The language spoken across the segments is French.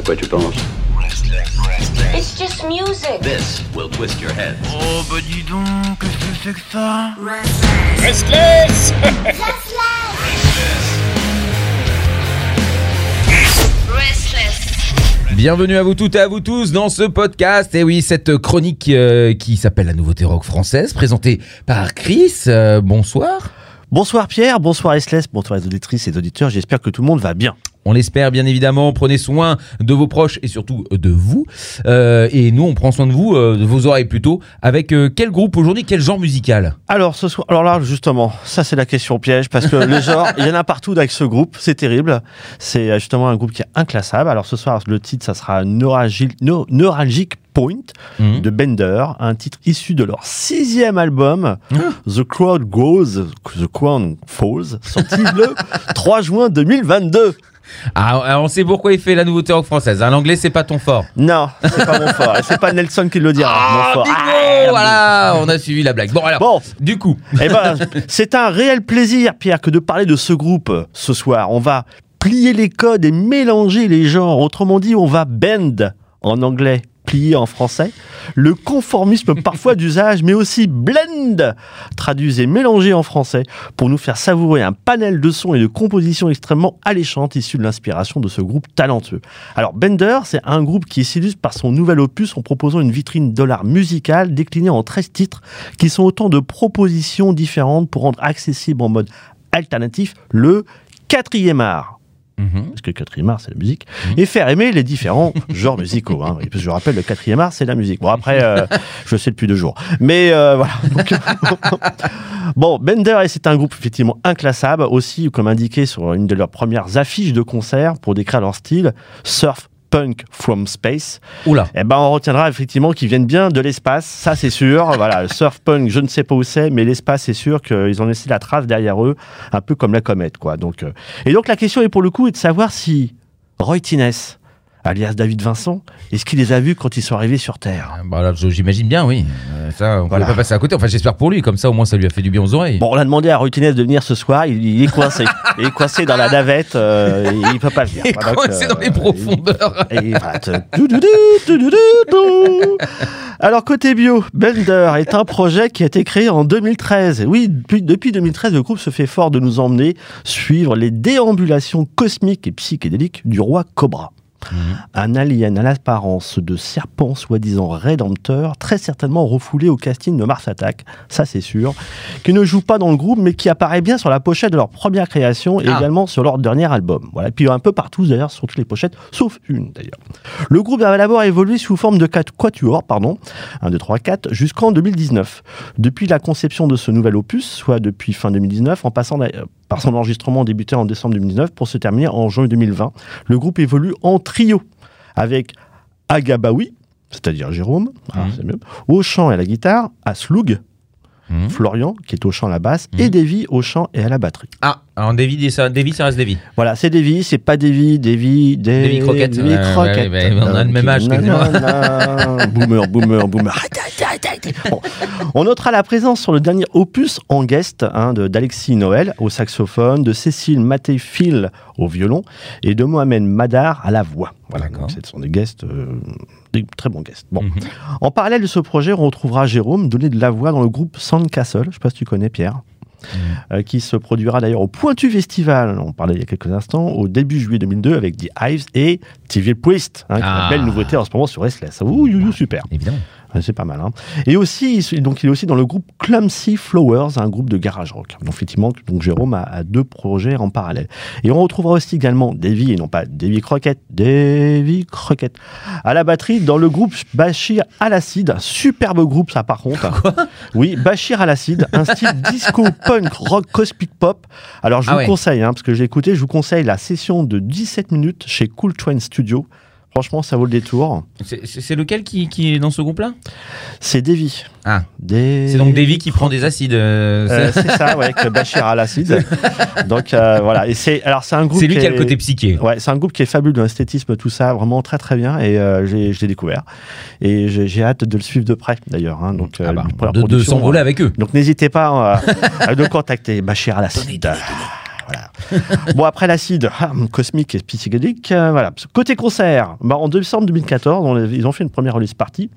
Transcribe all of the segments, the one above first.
À quoi tu penses It's just music. This will twist your head. Oh bah dis donc, qu'est-ce que c'est que ça Restless Restless. Bienvenue à vous toutes et à vous tous dans ce podcast. Et oui, cette chronique euh, qui s'appelle la nouveauté rock française, présentée par Chris. Euh, bonsoir. Bonsoir Pierre, bonsoir Esles, bonsoir les auditrices et auditeurs, j'espère que tout le monde va bien. On l'espère bien évidemment. Prenez soin de vos proches et surtout de vous. Euh, et nous, on prend soin de vous, euh, de vos oreilles plutôt. Avec euh, quel groupe aujourd'hui, quel genre musical? Alors ce soir, alors là justement, ça c'est la question piège parce que les genres, il y en a partout avec ce groupe, c'est terrible. C'est euh, justement un groupe qui est inclassable. Alors ce soir, le titre, ça sera Neuralgic, Neu- Neuralgic Point Mhm. de Bender, un titre issu de leur sixième album, The Crowd Goes, The Crown Falls, sorti le 3 juin 2022. Ah, ah, on sait pourquoi il fait la nouveauté rock française. hein. L'anglais, c'est pas ton fort. Non, c'est pas mon fort. C'est pas Nelson qui le dira. mon fort. Ah, Voilà, on a suivi la blague. Bon, alors, Bon, du coup, Eh ben, c'est un réel plaisir, Pierre, que de parler de ce groupe ce soir. On va plier les codes et mélanger les genres. Autrement dit, on va bend en anglais, en français. Le conformisme parfois d'usage, mais aussi blend, traduisé, mélangé en français, pour nous faire savourer un panel de sons et de compositions extrêmement alléchantes issues de l'inspiration de ce groupe talentueux. Alors, Bender, c'est un groupe qui s'illustre par son nouvel opus en proposant une vitrine de l'art musical déclinée en 13 titres qui sont autant de propositions différentes pour rendre accessible en mode alternatif le quatrième art. Mhm. Parce que le quatrième art, c'est la musique. Et faire aimer les différents genres musicaux. Hein. Je rappelle, le quatrième art, c'est la musique. Bon, après, euh, je le sais depuis deux jours. Mais euh, voilà. Donc, bon, Bender, c'est un groupe effectivement inclassable. Aussi, comme indiqué sur une de leurs premières affiches de concert pour décrire leur style, surf punk from space. Oula. Eh ben, on retiendra effectivement qu'ils viennent bien de l'espace, ça c'est sûr. voilà, surf punk, je ne sais pas où c'est, mais l'espace, c'est sûr qu'ils ont laissé la trace derrière eux, un peu comme la comète, quoi. Donc, euh, et donc la question est pour le coup est de savoir si Roy Tines, alias David Vincent, est-ce qu'il les a vus quand ils sont arrivés sur Terre? Ah, bah, J'imagine bien, oui. Euh, ça, on Voilà. ne pas passer à côté. Enfin, j'espère pour lui. Comme ça, au moins, ça lui a fait du bien aux oreilles. Bon, on a demandé à Roy Tines de venir ce soir, il, il est coincé. il est coincé dans la navette, euh, il peut pas venir. Il est Voilà, donc, coincé euh, dans les profondeurs. Et voilà. Alors côté bio, Bender est un projet qui a été créé en 2013. Oui, depuis, depuis 2013, le groupe se fait fort de nous emmener suivre les déambulations cosmiques et psychédéliques du roi Cobra. Un alien à l'apparence de serpent soi-disant rédempteur, très certainement refoulé au casting de Mars Attack, ça c'est sûr, qui ne joue pas dans le groupe mais qui apparaît bien sur la pochette de leur première création et Ah. également sur leur dernier album. Voilà, et puis un peu partout d'ailleurs sur toutes les pochettes, sauf une d'ailleurs. Le groupe a d'abord évolué sous forme de quatre quatuors, pardon, 1, 2, 3, 4, jusqu'en 2019. Depuis la conception de ce nouvel opus, soit depuis fin 2019, en passant d'ailleurs par son enregistrement débuté en décembre 2019 pour se terminer en juin 2020, le groupe évolue en trio avec Agabawi, c'est-à-dire Jérôme, ah, c'est mieux, au chant et à la guitare, Asloug, Mhm. Florian, qui est au chant à la basse, Mhm. et Davy au chant et à la batterie. Ah, alors Davy, ça, Davy, ça reste Davy. Voilà, c'est Davy, c'est pas Davy, Davy, Davy, Davy Croquette. Davy Croquette. ouais, on a le même âge, excusez-moi. Nanana. boomer, boomer, boomer. Bon. On notera la présence sur le dernier opus en guest hein, d'Alexis Noël au saxophone, de Cécile Maté-Phil au violon et de Mohamed Madar à la voix. Voilà, donc ce sont des guests, euh, des très bons guests. Bon. Mhm. En parallèle de ce projet, on retrouvera Jérôme donner de la voix dans le groupe Sandcastle. Je ne sais pas si tu connais Pierre. euh, qui se produira d'ailleurs au Pointu Festival, on parlait il y a quelques instants, au début juillet 2002 avec The Hives et TV Priest, hein, qui est Ah. une belle nouveauté en ce moment sur Restless. Ouh, you, you, super. Évidemment. Ouais, C'est pas mal. hein. Et aussi, donc, il est aussi dans le groupe Clumsy Flowers, un groupe de garage rock. Donc, effectivement, donc, Jérôme a, a deux projets en parallèle. Et on retrouvera aussi également Davy, et non pas Davy Crockett, Davy Crockett, à la batterie dans le groupe Bachir à l'acide. Superbe groupe, ça, par contre. oui, Bachir à l'acide, un style disco punk rock cosmic pop. Alors, je Ah vous ouais. conseille, hein, parce que j'ai écouté, je vous conseille la session de 17 minutes chez Cool Train Studio. Franchement, ça vaut le détour. C'est lequel qui, qui est dans ce groupe-là? C'est Davy. Ah, Des... c'est donc Davy qui prend des acides. euh, Euh, c'est ça, ouais, avec Bachir al-Assad. Donc euh, voilà, et c'est alors c'est un groupe. c'est lui qui a le est- côté psyché. Ouais, c'est un groupe qui est fabuleux dans l'esthétisme, tout ça, vraiment très très bien. Et je l'ai découvert. Et j'ai hâte de le suivre de près, d'ailleurs. hein. donc Ah bah, de, de s'envoler avec eux. Donc n'hésitez pas à nous contacter, Bachir al-Assad. Bon, après l'acide ah, cosmique et psychédélique, euh, voilà. Côté concert, bah, en décembre 2014, on- ils ont fait une première release party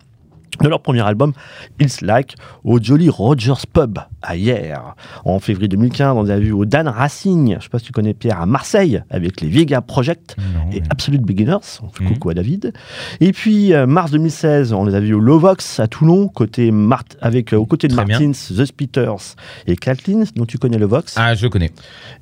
de leur premier album, It's Like, au Jolly Rogers Pub, à hier. En février 2015, on les a vu au Dan Racing, je sais pas si tu connais Pierre, à Marseille, avec les Vega Project Non, et Absolute Beginners. On fait Mhm. coucou à David. Et puis, euh, mars 2016, on les a vus au Lovox à Toulon, côté Mart avec, euh, aux côtés de Très bien. Martins, The Spitters et Kathleen, dont tu connais le Vox. Ah, je connais.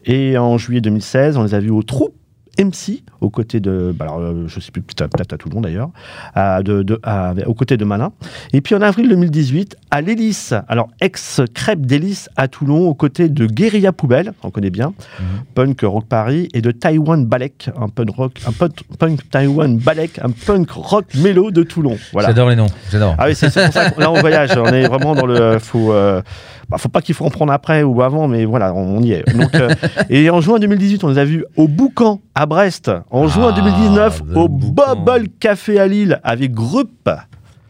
Et en juillet 2016, on les a vus au Trou MC, aux côtés de, bah alors, euh, je sais plus, peut-être à Toulon d'ailleurs, de, de- aux côtés de Malin. Et puis en avril 2018, à l'Hélice, alors ex-crêpe d'Hélice à Toulon, aux côtés de Guérilla Poubelle, on connaît bien, Mhm. punk rock Paris, et de Taiwan Balek, un punk rock, un punk, punk Taiwan Balek, un punk rock mélo de Toulon. Voilà. J'adore les noms. J'adore. Ah oui, c'est pour ça que là on voyage. On est vraiment dans le. Faut, euh, bah, faut pas qu'il faut en prendre après ou avant, mais voilà, on y est. Donc, euh, et en juin 2018, on les a vus au Boucan à Brest. En juin Ah, 2019, le au. Bubble Café à Lille avec Groupe.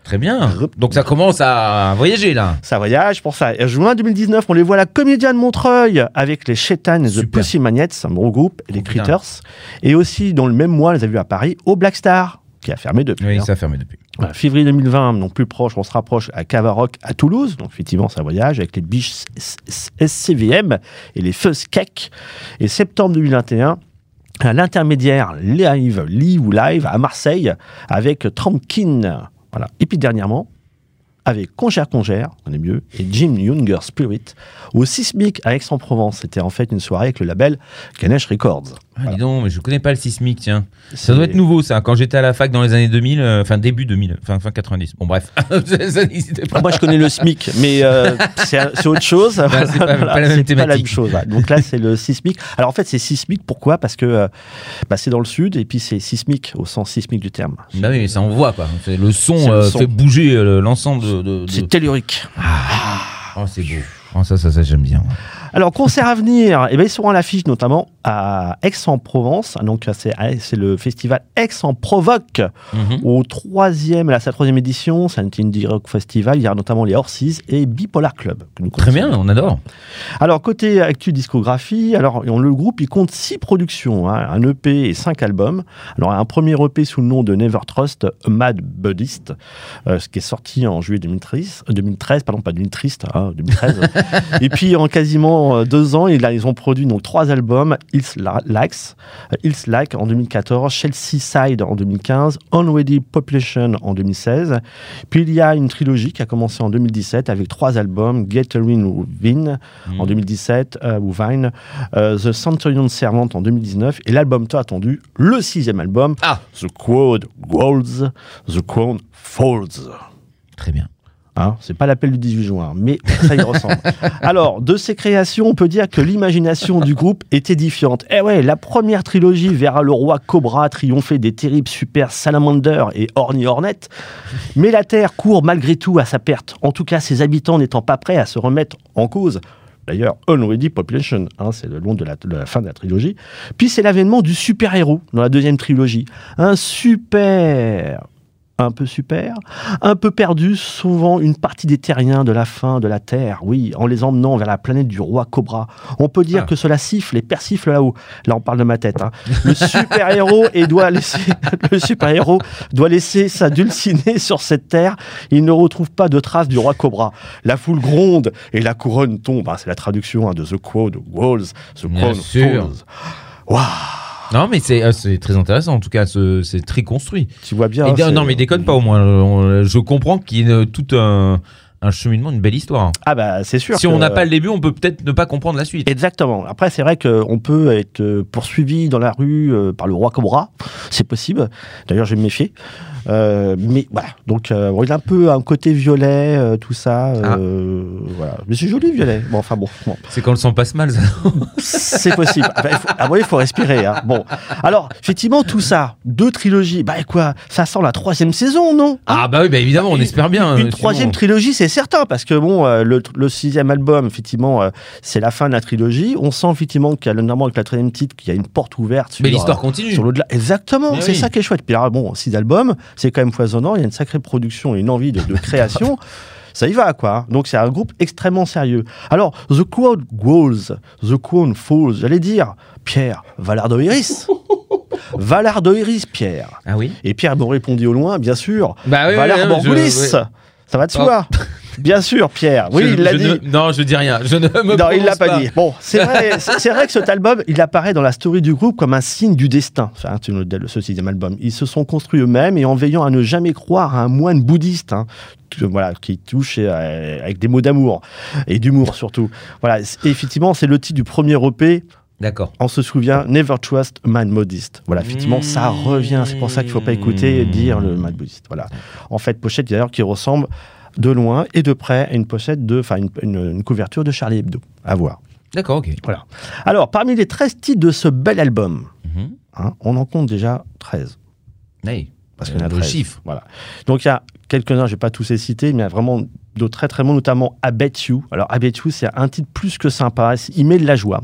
Très bien. Donc ça commence à voyager là. Ça voyage pour ça. Et en juin 2019, on les voit à la Comédia de Montreuil avec les Chétan et The. Pussy Magnet, un gros groupe, et les. Critters. Et aussi, dans le même mois, on les a vus à Paris au Black Star, qui a fermé depuis. Oui, hein. ça a fermé depuis. Voilà, février 2020, non plus proche, on se rapproche à Cavaroc à Toulouse. Donc effectivement, ça voyage avec les biches SCVM et les Fuzz Cake. Et septembre 2021, à l'intermédiaire live, live ou live à Marseille avec Trampkin. Voilà. Et puis dernièrement, avec Congère Congère, on est mieux, et Jim Younger Spirit, au Sismic à Aix-en-Provence. C'était en fait une soirée avec le label Ganesh Records. Ah, dis donc, mais je connais pas le sismique, tiens. Ça doit être nouveau, ça. Quand j'étais à la fac dans les années 2000, euh, enfin début 2000, fin, fin 90. Bon, bref, ça n'existait pas. Ah, Moi, je connais le SMIC, mais euh, c'est autre chose. c'est pas- pas la même c'est pas la thématique. même chose. voilà. Donc là, c'est le sismique. Alors en fait, c'est sismique. Pourquoi? Parce que euh, bah, c'est dans le sud et puis c'est sismique au sens sismique du terme. Bah oui, mais ça on voit quoi. Le son, le son. fait bouger l'ensemble de. de- de- C'est tellurique. Oh, c'est beau. Oh, ça, ça, ça, j'aime bien. Alors, concert à venir, eh ben, ils seront à l'affiche notamment à Aix-en-Provence. Donc, c'est c'est le festival Aix-en-Provoque Mhm. au troisième, là, sa troisième édition. C'est un indie rock festival. Il y a notamment les Orsis et Bipolar Club. que nous Très bien, on adore. Alors, côté actu discographie, alors, le groupe, il compte six productions, hein, un EP et cinq albums. Alors, un premier EP sous le nom de Never Trust, A Mad Buddhist, euh, ce qui est sorti en juillet 2013, euh, 2013 pardon, pas 2013, hein, 2013. et puis, en quasiment euh, deux ans, ils, ont produit donc trois albums, Hills La- Likes, euh, Hills Like en 2014, Chelsea Side en 2015, Unready Population en 2016. Puis, il y a une trilogie qui a commencé en 2017 avec trois albums, Gathering Vin, en 2017, euh, ou Vine, euh, The Centurion Servant en 2019, et l'album tant attendu, le sixième album, Ah. The Quad Walls, The Crown Falls. Très bien. Hein, c'est pas l'appel du 18 juin, mais ça y ressemble. Alors, de ces créations, on peut dire que l'imagination du groupe est édifiante. Eh ouais, la première trilogie verra le roi Cobra triompher des terribles super Salamander et Orny Hornet, mais la Terre court malgré tout à sa perte. En tout cas, ses habitants n'étant pas prêts à se remettre en cause. D'ailleurs, Unready Population, hein, c'est le long de la, de la fin de la trilogie. Puis c'est l'avènement du super-héros dans la deuxième trilogie. Un super un peu super, un peu perdu, sauvant une partie des terriens de la fin de la Terre, oui, en les emmenant vers la planète du roi Cobra. On peut dire Ah. que cela siffle et persifle là-haut. Là, on parle de ma tête. hein. Le super-héros doit laisser, le super-héros doit laisser sa dulcinée sur cette terre. Il ne retrouve pas de traces du roi Cobra. La foule gronde et la couronne tombe. Ah, c'est la traduction hein, de The Quad Walls, The Bien Crown sûr. Falls. Waouh, Non, mais c'est euh, c'est très intéressant. En tout cas, ce- c'est très construit. tu vois bien. Et hein, dé- c'est- non, mais déconne pas au moins. On- Je comprends qu'il y ait euh, tout un, un cheminement, une belle histoire. Ah bah c'est sûr. Si que- on n'a pas le début, on peut peut-être ne pas comprendre la suite. Exactement. Après, c'est vrai qu'on peut être euh, poursuivi dans la rue euh, par le roi Cobra. C'est possible. D'ailleurs, je vais me méfier. Euh, mais voilà. Donc, euh, il a un peu un côté violet, euh, tout ça. euh, Voilà. Mais c'est joli, violet. Bon, enfin bon. bon. C'est quand le sang passe mal, ça. C'est possible. Enfin, il faut, ah bon, il faut respirer. hein. Bon. Alors, effectivement, tout ça, deux trilogies. Bah, quoi Ça sent la troisième saison, non? Ah bah oui, bah évidemment, on Une- espère bien. Une troisième trilogie, c'est certain, parce que bon, le, le sixième album, effectivement, c'est la fin de la trilogie. On sent effectivement qu'il y a notamment avec la troisième titre qu'il y a une porte ouverte sur, Mais l'histoire continue. sur l'au-delà. Exactement, c'est oui. ça qui est chouette. Puis alors, bon, six albums, c'est quand même foisonnant. Il y a une sacrée production et une envie de, de création. ça y va quoi. Donc c'est un groupe extrêmement sérieux. Alors The Crowd Goes, The Crown Falls, j'allais dire Pierre Valardo Iris. Valardo Iris, Pierre. Ah oui Et Pierre me répondit au loin, bien sûr. Bah oui, Valar oui, oui, Morghulis. je- oui. Ça va de soi. Bien sûr, Pierre. Oui, Je- il l'a dit. ne- non, je dis rien. Je ne me Non, il l'a pas, dit. Bon, c'est vrai, c'est vrai que cet album, il apparaît dans la story du groupe comme un signe du destin. Enfin, ce sixième album. Ils se sont construits eux-mêmes et en veillant à ne jamais croire à un moine bouddhiste. hein, voilà, qui touche euh, avec des mots d'amour et d'humour surtout. Voilà, effectivement, c'est le titre du premier EP. D'accord. On se souvient, Never Trust a Man Modest. Voilà, effectivement, ça revient. C'est pour ça qu'il ne faut pas écouter dire le man bouddhiste. Voilà. En fait, pochette d'ailleurs qui ressemble de loin et de près une pochette de, enfin, une, une- une couverture de Charlie Hebdo. À voir. D'accord, ok. Voilà. Alors, parmi les 13 titres de ce bel album, Mhm. hein, on en compte déjà 13. Oui. Parce qu'il y en a Le 13. chiffre. Voilà. Donc, il y a quelques-uns, je ne vais pas tous les citer, mais il y a vraiment de très très bons, notamment I You. Alors, I You, c'est un titre plus que sympa. Il met de la joie.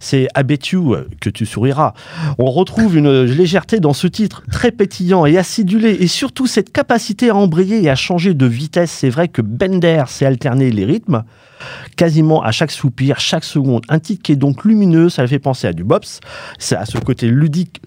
C'est I You euh, que tu souriras. On retrouve une légèreté dans ce titre, très pétillant et acidulé, et surtout cette capacité à embrayer et à changer de vitesse. C'est vrai que Bender sait alterner les rythmes quasiment à chaque soupir, chaque seconde. Un titre qui est donc lumineux, ça fait penser à du bops, c'est à ce côté ludique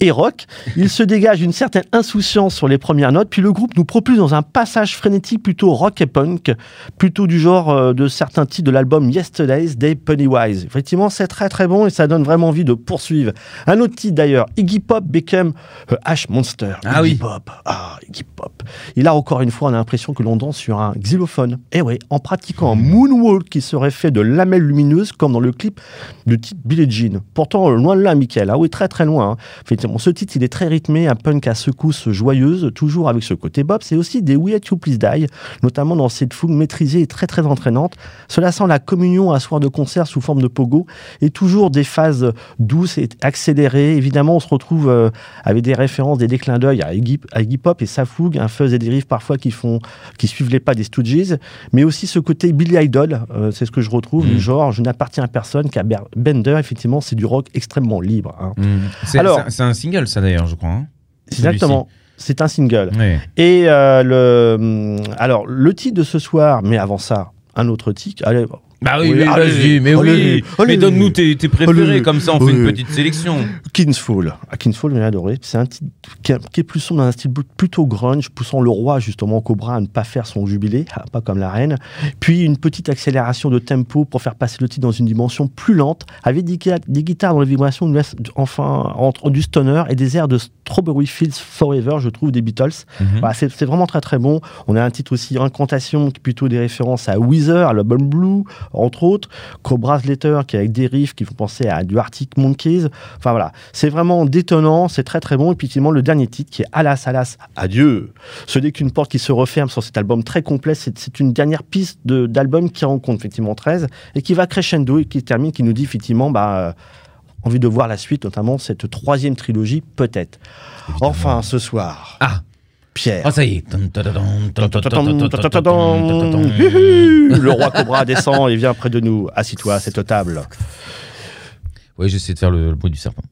et rock. Il se dégage une certaine insouciance sur les premières notes, puis le groupe nous propulse dans un passage frénétique plutôt rock et punk, plutôt du genre euh, de certains titres de l'album Yesterdays des Pennywise. Effectivement, c'est très très bon et ça donne vraiment envie de poursuivre. Un autre titre d'ailleurs, Iggy Pop became euh, Ash Monster. Ah Iggy oui. Pop, ah Iggy Pop. Et là encore une fois, on a l'impression que l'on danse sur un xylophone. Et oui, en pratiquant un moonwalk qui serait fait de lamelles lumineuses comme dans le clip du titre Billie Jean. Pourtant, euh, loin de là, Michael. Ah oui, très très loin. hein. Effectivement, ce titre, il est très rythmé, un punk à secousse joyeuse, toujours avec ce côté bop. C'est aussi des We At You Please Die, notamment dans cette fougue maîtrisée et très très entraînante. Cela sent la communion à soir de concert sous forme de pogo et toujours des phases douces et accélérées. Évidemment, on se retrouve euh, avec des références, des déclins d'œil à Iggy, Pop et sa fougue, un fuzz et des riffs parfois qui font, qui suivent les pas des Stooges, mais aussi ce côté Billy Idol, euh, c'est ce que je retrouve, du genre je n'appartiens à personne, qu'à Bender, effectivement, c'est du rock extrêmement libre. hein. Mhm. C'est Alors- c'est- c'est un single, ça d'ailleurs, je crois. hein. Exactement. C'est un single. Et euh, le, hum, alors, le titre de ce soir, mais avant ça, un autre titre. Allez, Bah oui, allez, vas-y, mais oui. mais donne-nous tes, tes préférés, comme ça on fait une petite sélection. Kingsfall. Ah, Kingsfall, j'ai adoré. C'est un titre qui, est- plus sombre, dans un style plutôt grunge, poussant le roi, justement, Cobra, à ne pas faire son jubilé, ah, pas comme la reine. Puis une petite accélération de tempo pour faire passer le titre dans une dimension plus lente, avec des, gui- des guitares dont les vibrations nous laissent, enfin, entre du stoner et des airs de Strawberry Fields Forever, je trouve, des Beatles. Mhm. C'est vraiment très très bon. On a un titre aussi Incantation qui est plutôt des références à Weezer, à l'album Blue, entre autres. Cobra's Letter qui est avec des riffs qui font penser à du Arctic Monkeys. Enfin voilà, c'est vraiment détonnant, c'est très très bon. Et puis effectivement, le dernier titre qui est Alas, Alas, Adieu. Ce n'est qu'une porte qui se referme sur cet album très complet. C'est une dernière piste d'album qui rencontre effectivement 13 et qui va crescendo et qui termine, qui nous dit effectivement, bah, euh, envie de voir la suite, notamment cette troisième trilogie, peut-être. Enfin, ce soir. Ah. Pierre. Ah, ça y est. Le roi Cobra descend et vient près de nous. Assis-toi à cette table. Oui, j'essaie de faire le, le bruit du serpent.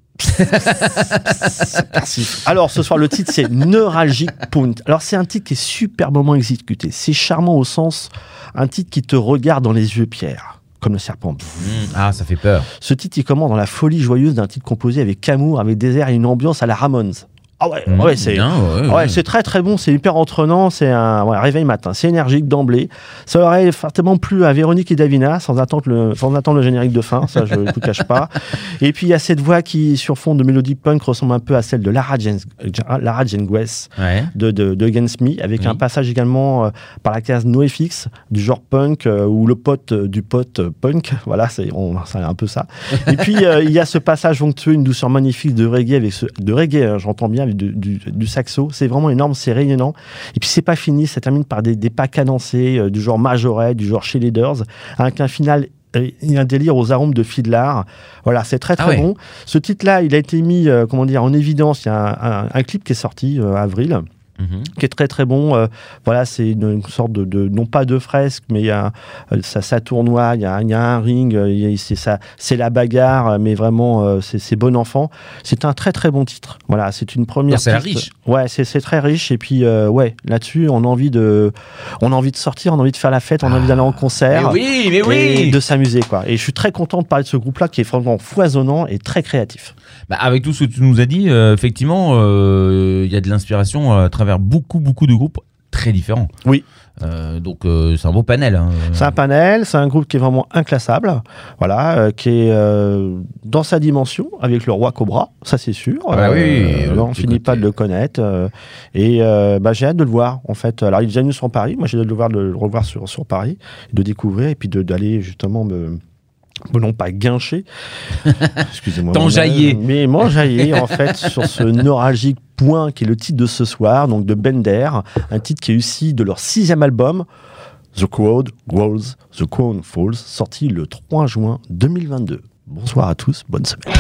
Merci. Alors, ce soir, le titre, c'est Neuralgic Point. Alors, c'est un titre qui est superbement exécuté. C'est charmant au sens, un titre qui te regarde dans les yeux, Pierre. Comme le serpent. Ah, ça fait peur. Ce titre, il commence dans la folie joyeuse d'un titre composé avec amour, avec des airs et une ambiance à la Ramones. Ah ouais, ouais, c'est. Ouais, c'est très très bon, c'est hyper entraînant, c'est un réveil matin, c'est énergique d'emblée. Ça aurait fortement plu à Véronique et Davina sans attendre le, sans attendre le générique de fin, ça je ne vous cache pas. Et puis il y a cette voix qui, sur fond de mélodie punk, ressemble un peu à celle de Lara Jane, Lara de, de, de Against Me, avec Oui. un passage également euh, par la case NoFX, du genre punk, euh, ou le pote euh, du pote punk, voilà, c'est un peu ça. Et puis il y a ce passage onctueux, une douceur magnifique de reggae, avec ce, de reggae, hein, j'entends bien, du, du, du saxo, c'est vraiment énorme, c'est rayonnant. Et puis c'est pas fini, ça termine par des, des pas cadencés, euh, du genre Majoret, du genre Chez Leaders, avec un final et un délire aux arômes de Fiddler. Voilà, c'est très très Ah ouais. bon. Ce titre-là, il a été mis, euh, comment dire, en évidence. Il y a un, un- un clip qui est sorti euh, avril. Mhm. qui est très très bon. Euh, voilà, c'est une, une sorte de, de- non pas de fresque, mais il y a, euh, ça, ça tournoie, il y a, il y a un ring, euh, c'est ça, c'est la bagarre, mais vraiment c'est bon enfant. C'est un très très bon titre. Voilà, c'est une première. C'est riche. Ouais, c'est très riche et puis ouais, là-dessus on a envie de, on a envie de sortir, on a envie de faire la fête, on a envie d'aller en concert. Mais oui, mais Et oui. de s'amuser quoi. Et je suis très content de parler de ce groupe-là qui est vraiment foisonnant et très créatif. Bah, avec tout ce que tu nous as dit, effectivement, il y a de l'inspiration à travers beaucoup, beaucoup de groupes très différents. Oui. Euh, donc euh, c'est un beau panel. hein. C'est un panel, c'est un groupe qui est vraiment inclassable, voilà, euh, qui est dans sa dimension avec le roi Cobra, ça c'est sûr. Ah bah oui, on finit côté- pas de le connaître. et bah, j'ai hâte de le voir en fait. Alors il est déjà venu sur Paris, moi j'ai hâte de le voir, de le revoir sur, sur Paris, de découvrir et puis d'aller justement me me non pas guincher, excusez-moi, T'enjailler. mais m'enjailler en fait sur ce neuralgique point qui est le titre de ce soir, donc de Bender, un titre qui est issu de leur sixième album, The Crowd Grows, The Crown Falls, sorti le 3 juin 2022. Bonsoir à tous, bonne semaine.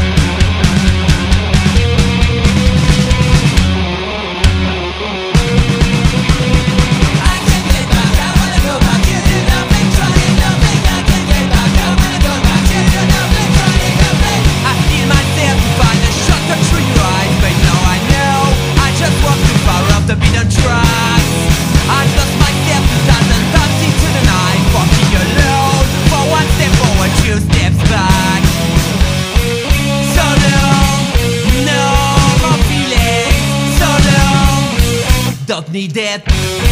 Don't